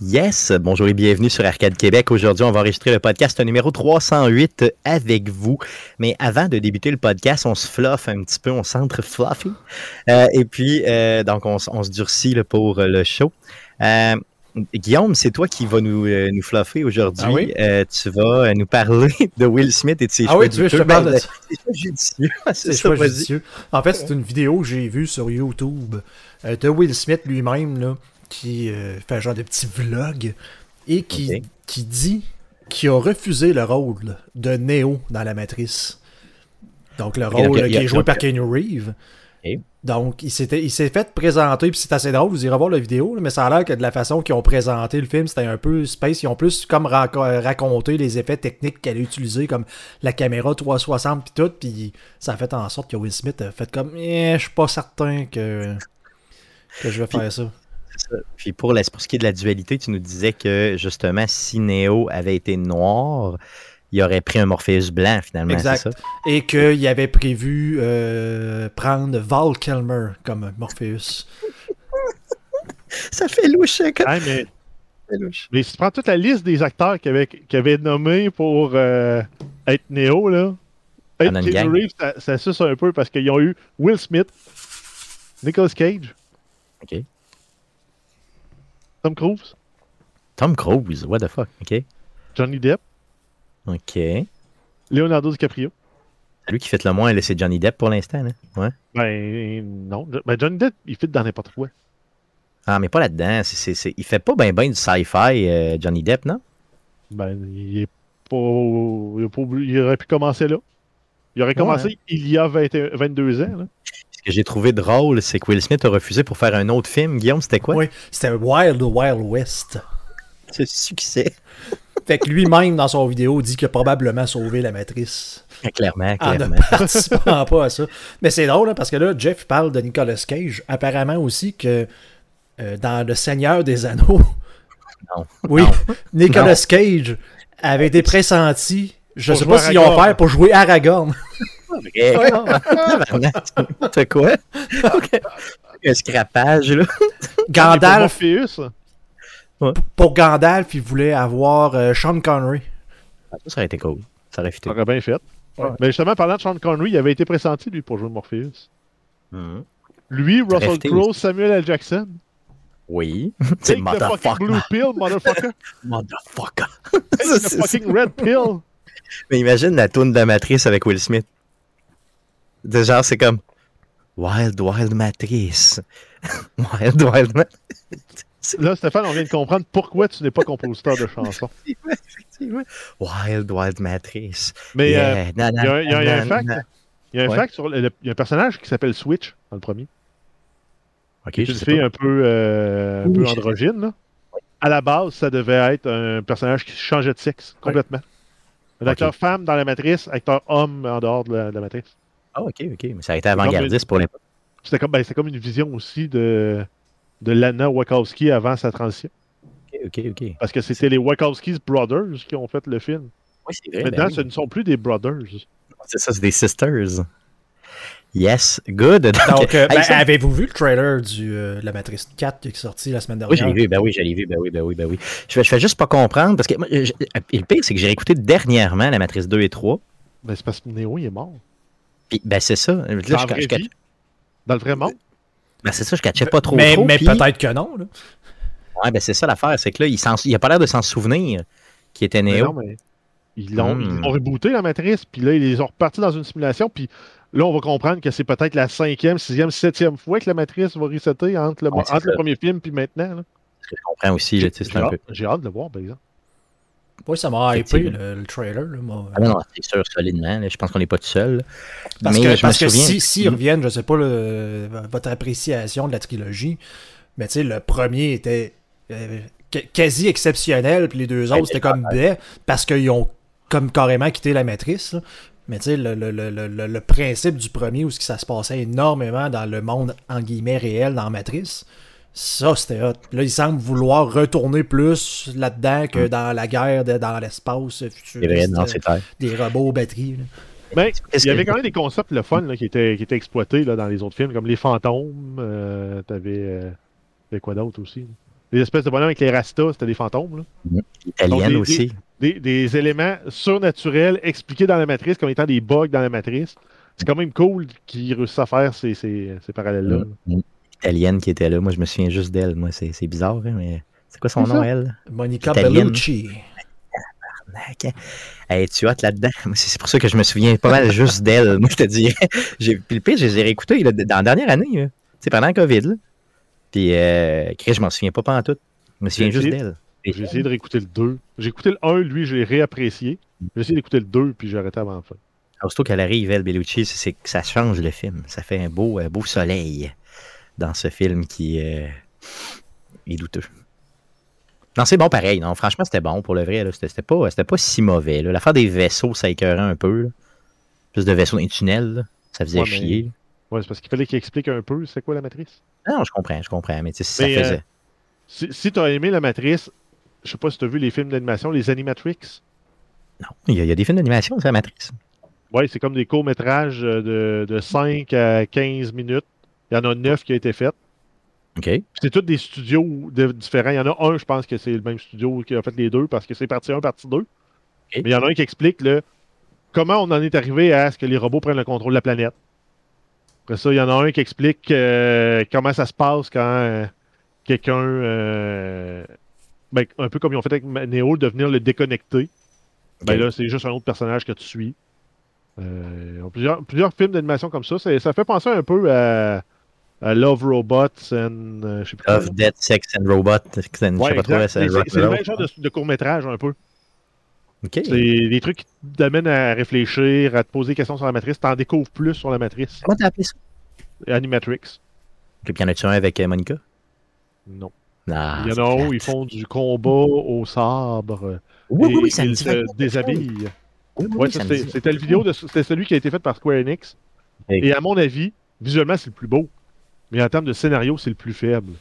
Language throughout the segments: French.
Yes, bonjour et bienvenue sur Arcade Québec. Aujourd'hui, on va enregistrer le podcast numéro 308 avec vous. Mais avant de débuter le podcast, on se fluffe un petit peu, on s'entre fluffy. Euh, et puis, euh, donc, on, se durcit pour le show. Euh, Guillaume, c'est toi qui vas nous, nous fluffer aujourd'hui. Ah tu vas nous parler de Will Smith et de ses ah oui, tu veux, je te parle de ben, C'est judicieux. C'est choix judicieux. En fait, c'est une vidéo que j'ai vue sur YouTube de Will Smith lui-même, là qui euh, fait un genre de petit vlog et qui, qui dit qu'il a refusé le rôle de Neo dans la Matrice. Donc le rôle qui est joué par Keanu Reeves. Donc, il s'est fait présenter, puis c'est assez drôle, vous irez voir la vidéo, mais ça a l'air que de la façon qu'ils ont présenté le film, c'était un peu space. Ils ont plus comme raconté les effets techniques qu'elle a utilisés, comme la caméra 360 puis tout, puis ça a fait en sorte que Will Smith a fait comme eh, je suis pas certain que, que je vais faire ça. Puis pour, pour ce qui est de la dualité, tu nous disais que justement, si Neo avait été noir, il aurait pris un Morpheus blanc finalement. Exact. Ça? Et qu'il avait prévu euh, prendre Val Kilmer comme Morpheus. ça fait louche hein, quand mais... mais... si tu prends toute la liste des acteurs qui avaient, qui avaient nommé pour euh, être Neo, là, être Reeves, ça, ça suce un peu parce qu'ils ont eu Will Smith, Nicolas Cage. OK. Tom Cruise? Tom Cruise, what the fuck, ok. Johnny Depp? Ok. Leonardo DiCaprio? Lui qui fait le moins, c'est Johnny Depp pour l'instant, Ouais. Ben non. Ben, Johnny Depp, il fait dans n'importe quoi. Ah, mais pas là-dedans. C'est, Il fait pas bien ben du sci-fi, euh, Johnny Depp, non? Ben, il est pas... Il, aurait pu commencer là. Il aurait commencé il y a 22 ans. Là que j'ai trouvé drôle, c'est que Will Smith a refusé pour faire un autre film. Guillaume, c'était quoi? Oui, c'était Wild Wild West. C'est succès. Fait que lui-même, dans son vidéo, dit qu'il a probablement sauvé la matrice. Ah, clairement, clairement. En ne participant pas à ça. Mais c'est drôle, hein, parce que là, Jeff parle de Nicolas Cage. Apparemment aussi que euh, dans Le Seigneur des Anneaux. Non. Oui, Nicolas Cage avait été pressenti. Je ne sais pas s'ils ont fait pour jouer Aragorn. C'est quoi? Un scrapage, là. Gandalf. Pour Gandalf, il voulait avoir euh, Sean Connery. Ah, ça, aurait été cool. Ça aurait Ça aurait bien fait. Mais justement, parlant de Sean Connery, il avait été pressenti, lui, pour jouer Morpheus. Mm-hmm. Lui, Russell Crowe, Samuel L. Jackson. Oui. C'est motherfucker. Blue pill, motherfucker. motherfucker. the fucking red pill. Mais imagine la toune de la matrice avec Will Smith. De genre, c'est comme Wild Wild Matrice. Wild Wild Matrice. Là, Stéphane, on vient de comprendre pourquoi tu n'es pas compositeur de chansons. Wild Wild Matrice. Mais il y, a un fact. Il y a un fact sur il y a un personnage qui s'appelle Switch dans le premier. Ok, sais un peu, euh, un peu androgyne. Là. À la base, ça devait être un personnage qui changeait de sexe complètement. Un acteur femme dans la matrice, acteur homme en dehors de la matrice. Ah, ok, ok. Mais ça a été avant-gardiste pour l'époque. C'était comme, ben, comme une vision aussi de, de Lana Wachowski avant sa transition. Ok, ok, ok. Parce que c'était les Wachowski's Brothers qui ont fait le film. Oui, c'est vrai. Maintenant, ben ce ne sont plus des Brothers. C'est ça, c'est des Sisters. Yes, good. Donc, euh, ben, avez-vous vu le trailer du, euh, de la Matrice 4 qui est sorti la semaine dernière? Oui, j'ai vu, ben oui, j'ai vu, ben oui, ben oui, ben oui. Je, je fais juste pas comprendre, parce que le pire, c'est que j'ai écouté dernièrement la Matrice 2 et 3. Ben, c'est parce que Neo, il est mort ben, c'est ça. Là, dans, je, dans le vrai monde? Ben, c'est ça, je cachais pas trop. Mais, trop, mais peut-être que non. Là. Ouais, ben, c'est ça l'affaire. C'est que là, il, il a pas l'air de s'en souvenir qui était Néo. Non, mais ils l'ont hmm. rebooté la matrice, puis là, ils ont reparti dans une simulation, puis là, on va comprendre que c'est peut-être la cinquième, sixième, septième fois que la matrice va resetter entre le, entre le premier film puis maintenant. Là. Je comprends aussi. J'ai hâte, hâte de le voir, par exemple. Oui, ça m'a hypé le, le, trailer. Là, moi. Ah non, c'est sûr, solidement. je pense qu'on n'est pas tout seul. Parce mais que, parce que si, si reviennent, je ne sais pas votre appréciation de la trilogie, mais tu sais, le premier était euh, quasi exceptionnel, puis les deux autres, c'était comme baie, parce qu'ils ont comme carrément quitté la matrice. Mais tu sais, le, le, le, principe du premier, où ça se passait énormément dans le monde, en guillemets, réel, dans la matrice, Ça, c'était hot. Là, il semble vouloir retourner plus là-dedans que mm. dans la guerre dans l'espace futuriste. Euh, des robots aux batteries. Ben, il y avait quand même des concepts le fun qui, étaient, qui étaient exploités là, dans les autres films, comme les fantômes. Euh, T'avais euh, quoi d'autre aussi? Les espèces de bonhommes avec les rastas, c'était des fantômes. Là. aussi. Des, des, éléments surnaturels expliqués dans la matrice comme étant des bugs dans la matrice. C'est quand même cool qu'ils réussissent à faire ces, ces, ces parallèles-là. Mm. Italienne qui était là, moi je me souviens juste d'elle. Moi, c'est bizarre, hein, mais c'est quoi son nom, elle? Monica Bellucci. Hey, tu hâte là-dedans. C'est pour ça que je me souviens pas mal juste d'elle. Moi, je te dirais. Puis le pire, je les ai réécoutés dans la dernière année. C'est pendant le COVID. Là. Puis, euh, je m'en souviens pas pas en tout. Je me souviens juste d'elle. J'ai essayé de réécouter le 2. J'ai écouté le 1, lui, j'ai réapprécié. J'ai essayé d'écouter le 2, puis j'ai arrêté avant la fin. Aussitôt qu'elle arrive, elle, Bellucci, c'est que ça change le film. Ça fait un beau, un beau soleil dans ce film qui euh, est douteux. Non, c'est bon pareil. Non, franchement, c'était bon pour le vrai. C'était pas, pas si mauvais. L'affaire des vaisseaux, ça écœurait un peu. Plus de vaisseaux dans les tunnels, ça faisait chier. Ouais, c'est parce qu'il fallait qu'il explique un peu c'est quoi la matrice? Non, je comprends, je comprends. Mais si ça faisait. Euh, si, tu as aimé la matrice, je sais pas si tu as vu les films d'animation, les Animatrix. Non, il y, a, des films d'animation, c'est la matrice. Oui, c'est comme des courts-métrages de, de 5 à 15 minutes. Il y en a 9 qui ont été faits. OK. C'est tous des studios différents. Il y en a un, je pense que c'est le même studio qui a fait les deux parce que c'est partie 1, partie 2. Mais il y en a un qui explique le, comment on en est arrivé à ce que les robots prennent le contrôle de la planète. Après ça, il y en a un qui explique euh, comment ça se passe quand euh, quelqu'un, euh, ben, un peu comme ils ont fait avec Neo, devenir le déconnecter. Ben là, c'est juste un autre personnage que tu suis. plusieurs, plusieurs films d'animation comme ça. Ça fait penser un peu à Love Robots and. Euh, je sais plus Love, Dead, Sex and Robots. c'est le même genre de, court-métrage un peu. C'est des trucs qui t'amènent à réfléchir, à te poser des questions sur la matrice. T'en découvres plus sur la matrice. Comment t'as appelé ça? Animatrix. Et puis y en a-tu un avec euh, Monica? Non. Ah, il y en a où ils font du combat au sabre. Oui, oui, oui, ça ils se déshabillent. ouais, c'était le vidéo, c'était celui qui a été fait par Square Enix. Et à mon avis, visuellement, c'est le plus beau. Mais en termes de scénario, c'est le plus faible.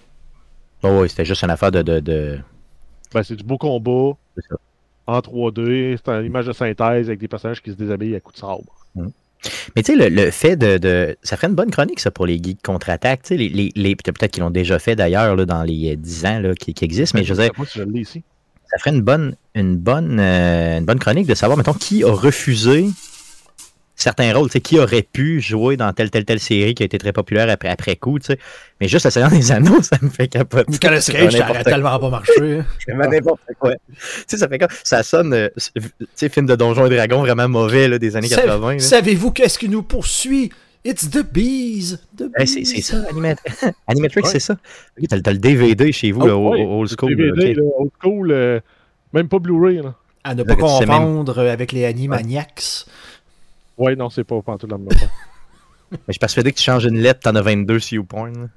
Oh oui, c'était juste une affaire de. de, Ben, c'est du beau combat. Ça. En 3D, c'est une image de synthèse avec des personnages qui se déshabillent à coups de sabre. Hum. Mais tu sais, le, fait de, Ça ferait une bonne chronique, ça, pour les geeks contre-attaque. Les, les, les Peut-être qu'ils l'ont déjà fait d'ailleurs dans les 10 ans là, qui, qui existent, mais je veux dire. Ça ferait une bonne, une, bonne, euh, une bonne chronique de savoir, mettons, qui a refusé certains rôles, tu sais, qui aurait pu jouer dans telle, telle, telle série qui a été très populaire après, après coup, tu sais. Mais juste le Seigneur des Anneaux, ça me fait capoter. Nicolas Cage, ça aurait tellement pas marché. n'importe quoi. Tu sais, ça fait comme, ça sonne, euh, tu sais, film de Donjons et Dragons vraiment mauvais, là, des années 80. Savez-vous qu'est-ce qui nous poursuit? It's the bees! The c'est ça, Animatrix, c'est ça. T'as le DVD chez vous, oh, old school. DVD, old school, euh, même pas Blu-ray. À ne pas confondre avec les Animaniacs. Ouais, non, c'est pas pantoute la même Mais je suis persuadé que tu changes une lettre, t'en as 22 sur YouPorn.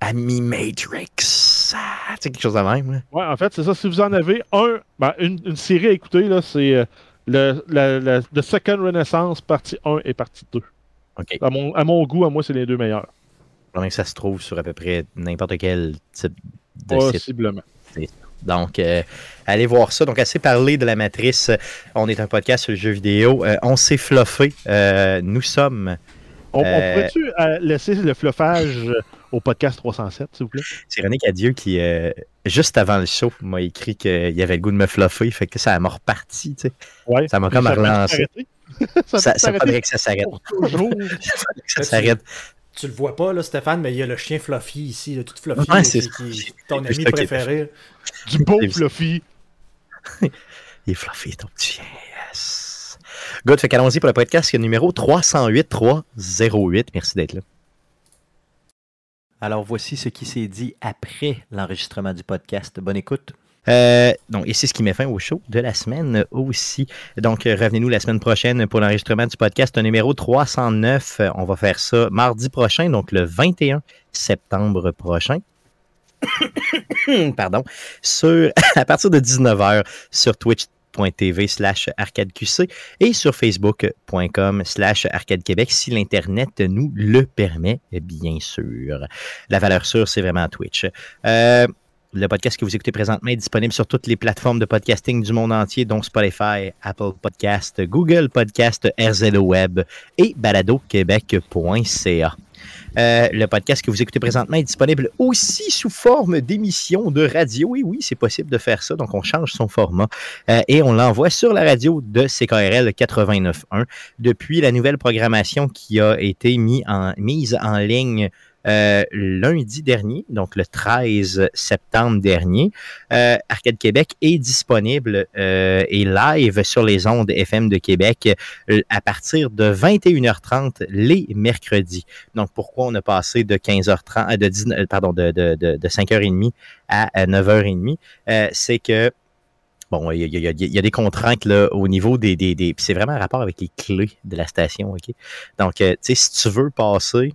Ami Matrix. Ah, c'est quelque chose de même. Là. Ouais, en fait, c'est ça. Si vous en avez un, ben, une, une, série à écouter, là, c'est euh, le, la, The Second Renaissance, partie 1 et partie 2. OK. À mon, à mon goût, à moi, c'est les deux meilleurs. que ça se trouve sur à peu près n'importe quel type de Possiblement. site. Donc, euh, allez voir ça. Donc, assez parlé de la matrice. On est un podcast sur le jeu vidéo. Euh, on s'est fluffé. Euh, nous sommes. On, pourrait-tu laisser le fluffage au podcast 307, s'il vous plaît? C'est René Cadieux qui, juste avant le show, m'a écrit qu'il y avait le goût de me fluffer. Fait que ça m'a reparti. Tu sais. ça m'a comme relancé. ça, ça, faudrait que ça s'arrête. ça s'arrête tu le vois pas, là, Stéphane, mais il y a le chien Fluffy ici, le tout Fluffy, ouais, qui, qui, ton ami préféré. Du beau Fluffy. il est Fluffy, ton petit chien. Yes. Good, fait qu'allons-y pour le podcast numéro 308 308. Merci d'être là. Alors voici ce qui s'est dit après l'enregistrement du podcast. Bonne écoute. Euh, donc, et c'est ce qui met fin au show de la semaine aussi. Donc, euh, revenez-nous la semaine prochaine pour l'enregistrement du podcast numéro 309. On va faire ça mardi prochain, donc le 21 septembre prochain. Pardon. Sur, à partir de 19h sur Twitch twitch.tv slash arcadeqc et sur facebook.com slash arcadequebec si l'Internet nous le permet, bien sûr. La valeur sûre, c'est vraiment Twitch. Euh, le podcast que vous écoutez présentement est disponible sur toutes les plateformes de podcasting du monde entier, dont Spotify, Apple Podcast, Google Podcast, RZO Web et baladoquebec.ca. Euh, le podcast que vous écoutez présentement est disponible aussi sous forme d'émission de radio. Oui, oui, c'est possible de faire ça. Donc, on change son format euh, et on l'envoie sur la radio de CKRL 89.1 depuis la nouvelle programmation qui a été mise en ligne euh, lundi dernier, donc le 13 septembre dernier. Euh, Arcade Québec est disponible euh, et live sur les ondes FM de Québec à partir de 21h30 les mercredis. Donc, pourquoi on a passé de 15h30, de, pardon, de, de, de 5h30 à 9h30? C'est que Bon, il y, a, des contraintes là, au niveau des. des, des c'est vraiment un rapport avec les clés de la station. OK? Donc, tu sais, si tu veux passer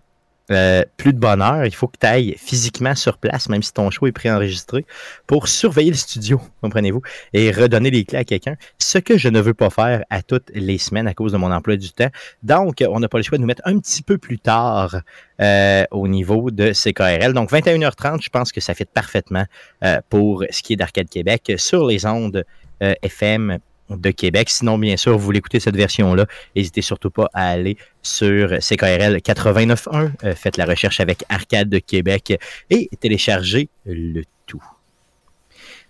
euh, plus de bonheur, il faut que tu ailles physiquement sur place, même si ton show est préenregistré, pour surveiller le studio, comprenez-vous, et redonner les clés à quelqu'un, ce que je ne veux pas faire à toutes les semaines à cause de mon emploi du temps. Donc, on n'a pas le choix de nous mettre un petit peu plus tard euh, au niveau de CKRL. Donc, 21h30, je pense que ça fait parfaitement euh, pour ce qui est d'Arcade Québec sur les ondes FM de Québec. Sinon, bien sûr, vous voulez écouter cette version-là, n'hésitez surtout pas à aller sur CKRL 89.1, euh, faites la recherche avec Arcade de Québec et téléchargez le tout.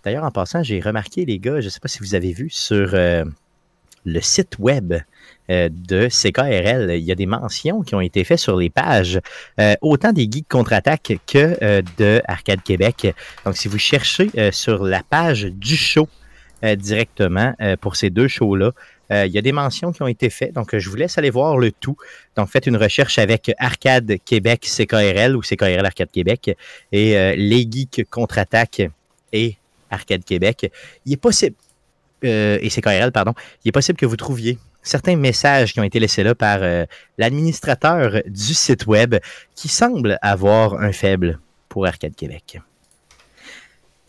D'ailleurs, en passant, j'ai remarqué, les gars, je ne sais pas si vous avez vu sur euh, le site web euh, de CKRL, il y a des mentions qui ont été faites sur les pages, autant des geeks contre-attaque que de Arcade Québec. Donc, si vous cherchez sur la page du show directement euh, pour ces deux shows-là. Euh, il y a des mentions qui ont été faites, donc je vous laisse aller voir le tout. Donc faites une recherche avec Arcade Québec CKRL ou CKRL Arcade Québec et les geeks contre-attaque et Arcade Québec. Il est possible, et CKRL, pardon, il est possible que vous trouviez certains messages qui ont été laissés là par l'administrateur du site web qui semble avoir un faible pour Arcade Québec.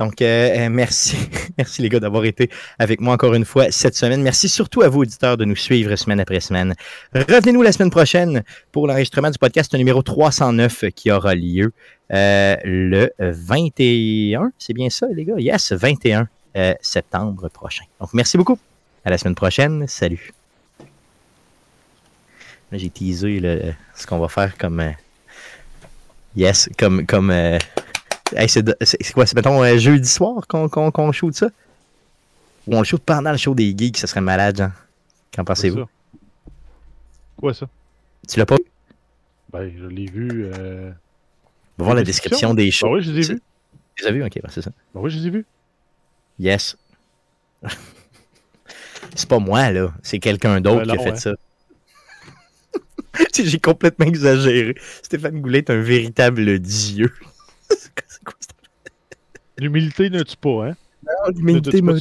Donc, euh, euh, merci. merci les gars d'avoir été avec moi encore une fois cette semaine. Merci surtout à vous, auditeurs, de nous suivre semaine après semaine. Revenez-nous la semaine prochaine pour l'enregistrement du podcast numéro 309 qui aura lieu euh, le 21. C'est bien ça, les gars? Yes, 21 septembre prochain. Donc, merci beaucoup. À la semaine prochaine. Salut. J'ai teasé ce qu'on va faire comme. yes, comme. comme c'est quoi? C'est mettons euh, jeudi soir qu'on qu shoot ça? Ou on le shoot pendant le show des geeks, ça serait malade, genre. Qu'en pensez-vous? Quoi ça? Tu l'as pas vu? Ben, je l'ai vu. Euh... On va voir la description des shows. Ben oui, je les ai vus. Tu les as vus? Ok, ben c'est ça. Ben oui, je les ai vus. Yes. c'est pas moi, là. C'est quelqu'un d'autre ben qui a fait hein. ça. J'ai complètement exagéré. Stéphane Goulet est un véritable dieu. L'humilité ne tue pas, hein? Non, l'humilité me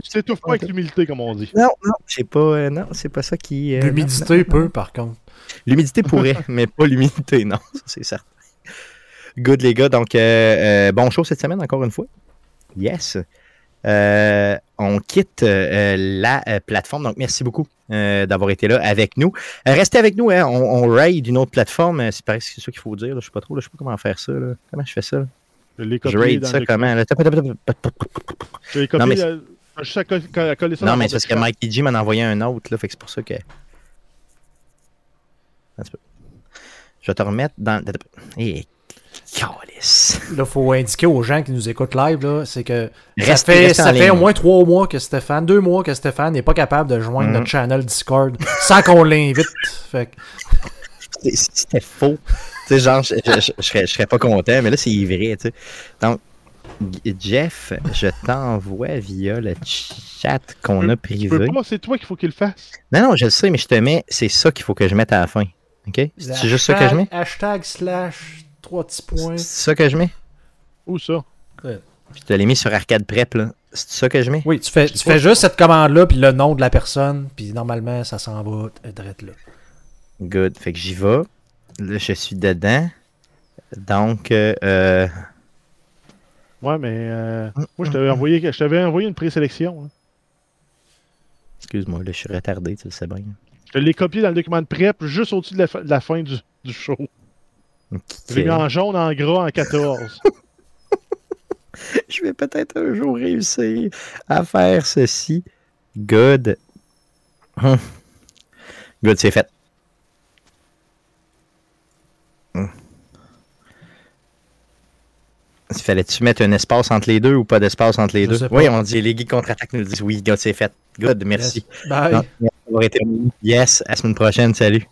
Tu t'étouffes pas avec l'humilité, comme on dit. Non, non, c'est pas, euh, non, c'est pas ça qui. Euh, l'humidité peut, par contre. L'humidité pourrait, mais pas l'humilité, non, c'est certain. Good, les gars. Donc, euh, bon show cette semaine, encore une fois. Yes. on quitte la plateforme. Donc, merci beaucoup d'avoir été là avec nous. restez avec nous. Hein. On, on, raid une autre plateforme. C'est pareil, c'est ça qu'il faut dire. Je ne sais pas trop. je sais pas comment faire ça. Comment je fais ça? Je. Je ça comment? Je copié. Non, mais, euh, je à coller ça non, mais c'est parce que Mikey G m'en a envoyé un autre, là, fait que c'est pour ça que. Je vais te remettre dans. Hé, calice. Là, il faut indiquer aux gens qui nous écoutent live, là, c'est que ça fait, ça fait au moins trois mois que Stéphane, deux mois que Stéphane n'est pas capable de joindre notre channel Discord sans qu'on l'invite. Fait C'était faux tu sais, genre, je, je, serais, pas content, mais là, c'est vrai, tu sais. Donc, Jeff, je t'envoie via le chat qu'on a privé. c'est toi qu'il faut qu'il le fasse. Non, non, je le sais, mais je te mets, c'est ça qu'il faut que je mette à la fin. OK? C'est juste ça que je mets? Hashtag slash trois petits points. C'est ça que je mets? Où ça? Je te l'ai mis sur Arcade Prep, là. C'est ça que je mets? Oui, tu fais, tu fais juste cette commande-là, puis le nom de la personne, puis normalement, ça s'en va direct là. Good. Fait que j'y vais. Là, je suis dedans. Donc. Euh, euh, ouais, mais. Euh, moi, je t'avais envoyé, envoyé une présélection. Excuse-moi, là, je suis retardé, tu le sais bien. Je l'ai copié dans le document de prep juste au-dessus de, la fin du, du show. J'ai mis en jaune, en gras, en 14. je vais peut-être un jour réussir à faire ceci. Good. Hum. Good, c'est fait. Hum. Fallait-tu mettre un espace entre les deux ou pas d'espace entre les deux? Oui, on dit les geeks contre-attaque nous disent oui, good, c'est fait. Good, merci. Yes. Bye. Yes, à la semaine prochaine, salut.